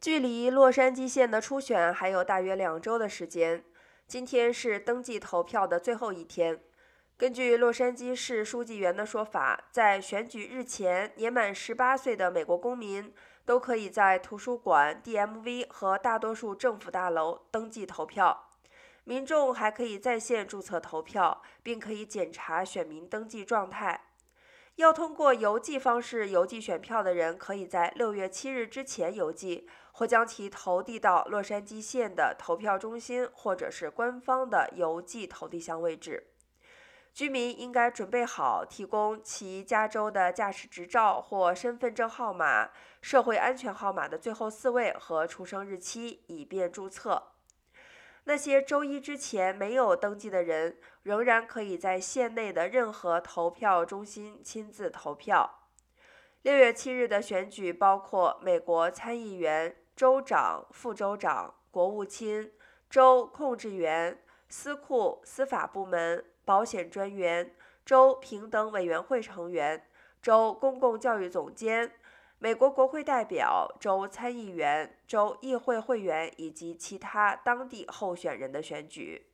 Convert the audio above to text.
距离洛杉矶县的初选还有大约两周的时间。今天是登记投票的最后一天。根据洛杉矶市书记员的说法，在选举日前，年满十八岁的美国公民都可以在图书馆、DMV 和大多数政府大楼登记投票。民众还可以在线注册投票，并可以检查选民登记状态。要通过邮寄方式邮寄选票的人，可以在六月七日之前邮寄，或将其投递到洛杉矶县的投票中心，或者是官方的邮寄投递箱位置。居民应该准备好提供其加州的驾驶执照或身份证号码、社会安全号码的最后四位和出生日期，以便注册。那些周一之前没有登记的人，仍然可以在县内的任何投票中心亲自投票。六月七日的选举包括美国参议员、州长、副州长、国务卿、州控制员、司库、司法部门。保险专员、州平等委员会成员、州公共教育总监、美国国会代表、州参议员、州议会会员以及其他当地候选人的选举。